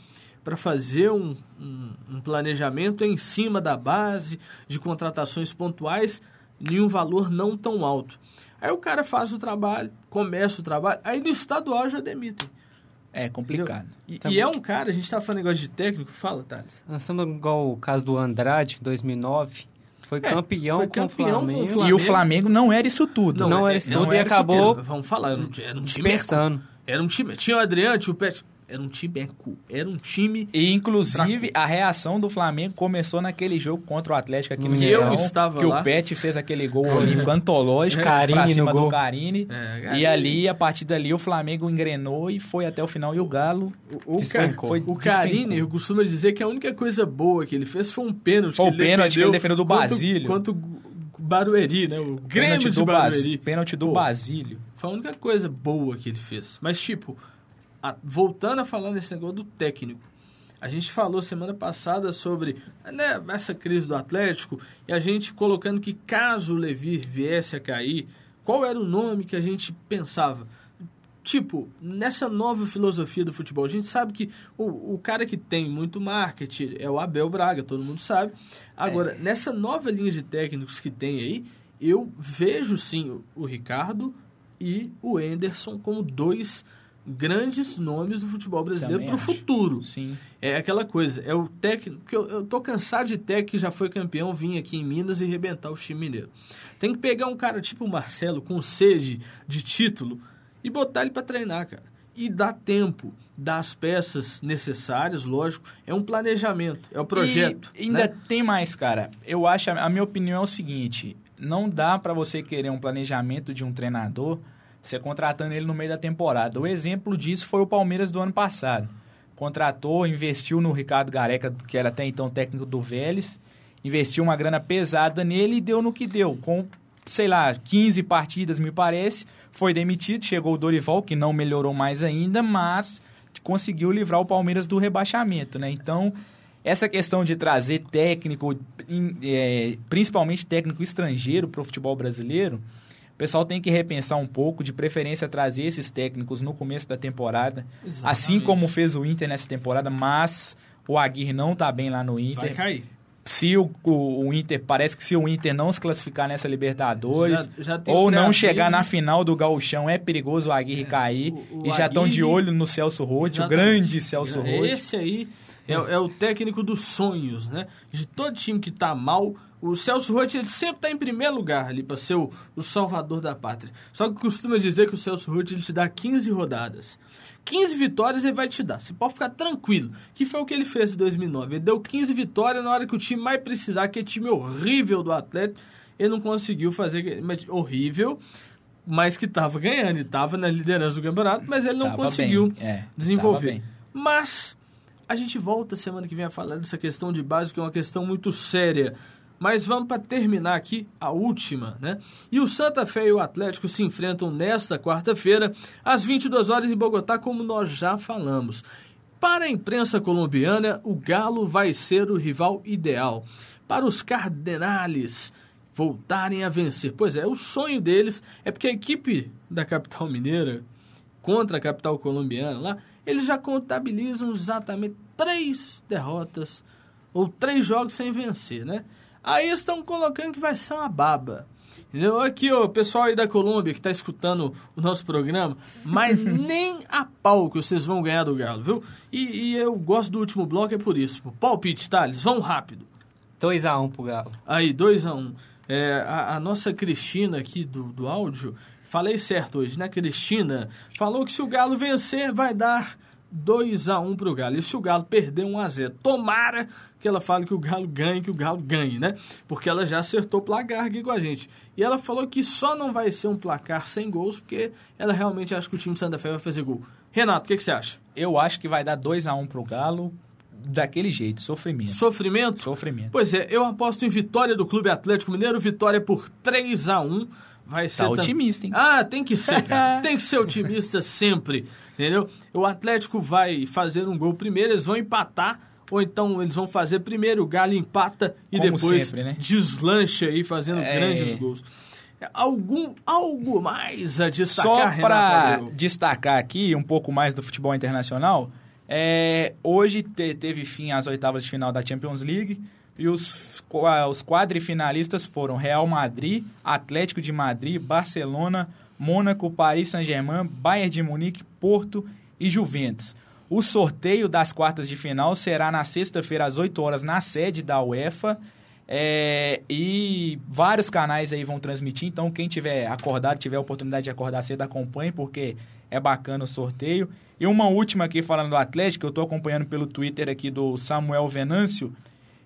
para fazer um, um, um, planejamento em cima da base de contratações pontuais em um valor não tão alto. Aí o cara faz o trabalho, começa o trabalho, aí no estadual já demitem. É complicado. E, tá e é um cara, a gente tá falando negócio de técnico, fala, Thales. Nós estamos igual o caso do Andrade, em 2009. Foi, é, campeão, foi campeão, com, o Flamengo. com o Flamengo. E o Flamengo não era isso tudo. Não, não era isso tudo e acabou vamos falar, era um, era um dispensando. Era um time. Tinha o Adriano, tinha o Pet. Era um time eco. Era um time. E inclusive a reação do Flamengo começou naquele jogo contra o Atlético aqui no Mineirão. Eu estava que lá. o Pet fez aquele gol olímpico antológico é, Carini pra cima do Carini. É, e ali, a partir dali, o Flamengo engrenou e foi até o final. E o Galo o, o, despencou. Foi, o Carini, eu costumo dizer que a única coisa boa que ele fez foi um pênalti. Foi o pênalti que ele defendeu do Basílio. Quanto, quanto Barueri, né? O Grêmio pênalti do Barueri. Pênalti do Pô, Basílio. Foi a única coisa boa que ele fez. Mas, tipo, a, voltando a falar nesse negócio do técnico, a gente falou semana passada sobre né, essa crise do Atlético e a gente colocando que caso o Levir viesse a cair, qual era o nome que a gente pensava? tipo, nessa nova filosofia do futebol, a gente sabe que o, o cara que tem muito marketing é o Abel Braga, todo mundo sabe. Agora, é. nessa nova linha de técnicos que tem aí, eu vejo sim o, o Ricardo e o Enderson como dois grandes nomes do futebol brasileiro para o futuro. Sim. É aquela coisa, é o técnico. eu, eu tô cansado de técnico que já foi campeão, vir aqui em Minas e rebentar o time mineiro. Tem que pegar um cara tipo o Marcelo, com sede de título, e botar ele para treinar, cara. E dar tempo, dar as peças necessárias, lógico. É um planejamento, é o um projeto. E ainda né? tem mais, cara. Eu acho, a minha opinião é o seguinte: não dá para você querer um planejamento de um treinador você contratando ele no meio da temporada. O exemplo disso foi o Palmeiras do ano passado. Contratou, investiu no Ricardo Gareca, que era até então técnico do Vélez, investiu uma grana pesada nele e deu no que deu. Com, sei lá, 15 partidas, me parece, foi demitido, chegou o Dorival, que não melhorou mais ainda, mas conseguiu livrar o Palmeiras do rebaixamento, né? Então, essa questão de trazer técnico, é, principalmente técnico estrangeiro para o futebol brasileiro, o pessoal tem que repensar um pouco, de preferência trazer esses técnicos no começo da temporada, Exatamente. assim como fez o Inter nessa temporada, mas o Aguirre não está bem lá no Inter. Vai cair. Se o, o, o, Inter, parece que se o Inter não se classificar nessa Libertadores já, já ou não chegar na final do Gauchão, é perigoso o Aguirre é, cair. O, e já estão de olho no Celso Roth, o grande Celso Roth. Esse aí é, é, o técnico dos sonhos, né? De todo time que está mal, o Celso Roth ele sempre está em primeiro lugar ali para ser o, o, salvador da pátria. Só que costuma dizer que o Celso Roth ele te dá 15 rodadas. 15 vitórias ele vai te dar. Você pode ficar tranquilo. Que foi o que ele fez em 2009. Ele deu 15 vitórias na hora que o time mais precisar, que é time horrível do Atlético, ele não conseguiu fazer horrível, mas que estava ganhando e estava na liderança do campeonato, mas ele não tava conseguiu é, desenvolver. Mas a gente volta semana que vem a falar dessa questão de base, que é uma questão muito séria. Mas vamos para terminar aqui a última, né? E o Santa Fé e o Atlético se enfrentam nesta quarta-feira, às 22 horas em Bogotá, como nós já falamos. Para a imprensa colombiana, o Galo vai ser o rival ideal. Para os Cardenales voltarem a vencer. Pois é, o sonho deles é porque a equipe da capital mineira contra a capital colombiana lá eles já contabilizam exatamente três derrotas ou três jogos sem vencer, né? Aí estão colocando que vai ser uma baba. Entendeu? Aqui, o pessoal aí da Colômbia que está escutando o nosso programa, mas nem a pau que vocês vão ganhar do Galo, viu? E, e eu gosto do último bloco, é por isso. Palpite, Thales, vão rápido. 2x1 um pro Galo. Aí, 2x1. Um. É, a, a, nossa Cristina aqui do, do áudio, Falei certo hoje, né, Cristina? Falou que se o Galo vencer, vai dar 2 a 1 para o Galo. E se o Galo perder 1 a 0 tomara que ela fale que o Galo ganhe, que o Galo ganhe, né? Porque ela já acertou o placar aqui com a gente. E ela falou que só não vai ser um placar sem gols, porque ela realmente acha que o time Santa Fé vai fazer gol. Renato, o que, que, você acha? Eu acho que vai dar 2 a 1 para o Galo, daquele jeito, sofrimento. Sofrimento? Sofrimento. Pois é, eu aposto em vitória do Clube Atlético Mineiro, vitória por 3 a 1 vai ser. Tá otimista, hein? Ah, tem que ser, cara. tem que ser otimista sempre, entendeu? O Atlético vai fazer um gol primeiro, eles vão empatar, ou então eles vão fazer primeiro, o Galo empata e Como depois sempre, né? deslancha aí fazendo é... grandes gols. Algum, algo mais a destacar, Só para destacar aqui um pouco mais do futebol internacional, é, hoje te, teve fim as oitavas de final da Champions League. E os, os quadrifinalistas foram Real Madrid, Atlético de Madrid, Barcelona, Mônaco, Paris Saint-Germain, Bayern de Munique, Porto e Juventus. O sorteio das quartas de final será na sexta-feira às 8 horas na sede da UEFA. É, e vários canais aí vão transmitir, então quem tiver acordado, tiver a oportunidade de acordar cedo, acompanhe, porque é bacana o sorteio. E uma última aqui falando do Atlético, eu estou acompanhando pelo Twitter aqui do Samuel Venâncio,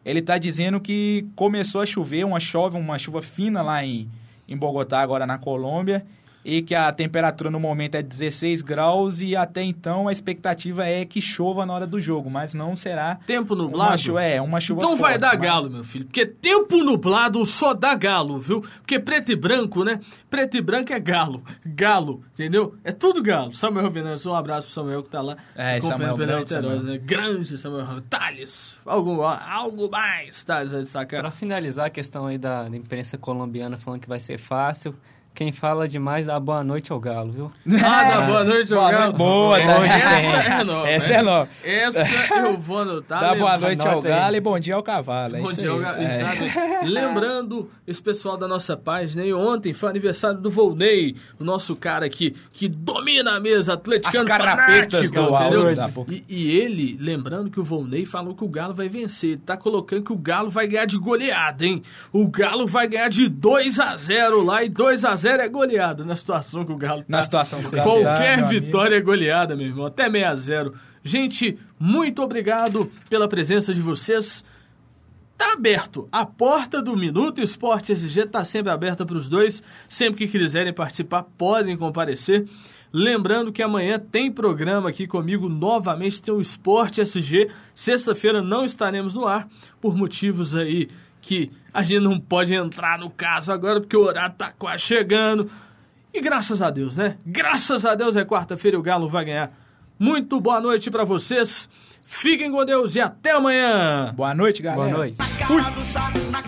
ele está dizendo que começou a chover, uma chove, uma chuva fina lá em, em Bogotá, agora na Colômbia, e que a temperatura no momento é 16 graus e até então a expectativa é que chova na hora do jogo, mas não será tempo nublado. Uma chuva, é, uma chuva Então forte, vai dar mas... galo, meu filho, porque tempo nublado só dá galo, viu? Porque preto e branco, né? Preto e branco é galo, galo, entendeu? É tudo galo. Samuel Venâncio, um abraço pro Samuel que tá lá. É, Samuel, grande Samuel. Né? grande Samuel. Thales, algo, algo mais, Thales, a destacar. Para finalizar a questão aí da, da imprensa colombiana falando que vai ser fácil, Quem fala demais dá boa noite ao Galo, viu? Ah, dá boa noite ao Boa Galo. noite, boa, tá. Essa é nova. Essa é nova. Essa eu vou anotar. Dá boa noite ao anota aí. Galo e bom dia ao cavalo. é Bom isso dia, aí. Galo. É. Exato. Lembrando, esse pessoal da nossa página, e ontem foi aniversário do Volney, o nosso cara aqui que domina a mesa, atleticano As carapetas fanático, do áudio. E, e ele, lembrando que o Volney falou que o Galo vai vencer, ele tá colocando que o Galo vai ganhar de goleada, hein? O Galo vai ganhar de 2 a 0 lá, e 2 a 0 é goleada na situação que o Galo tá. Na situação que Qualquer tá, amigo. vitória é goleada, meu irmão, até 6 a 0 Gente, muito obrigado pela presença de vocês. Tá aberto. A porta do Minuto Esporte SG tá sempre aberta para os dois. Sempre que quiserem participar, podem comparecer. Lembrando que amanhã tem programa aqui comigo novamente, tem o Esporte SG. Sexta-feira não estaremos no ar, por motivos aí que a gente não pode entrar no caso agora, porque o horário tá quase chegando. E graças a Deus, né? Graças a Deus é quarta-feira e o Galo vai ganhar. Muito boa noite para vocês. Fiquem com Deus e até amanhã. Boa noite, galera. Boa noite. Na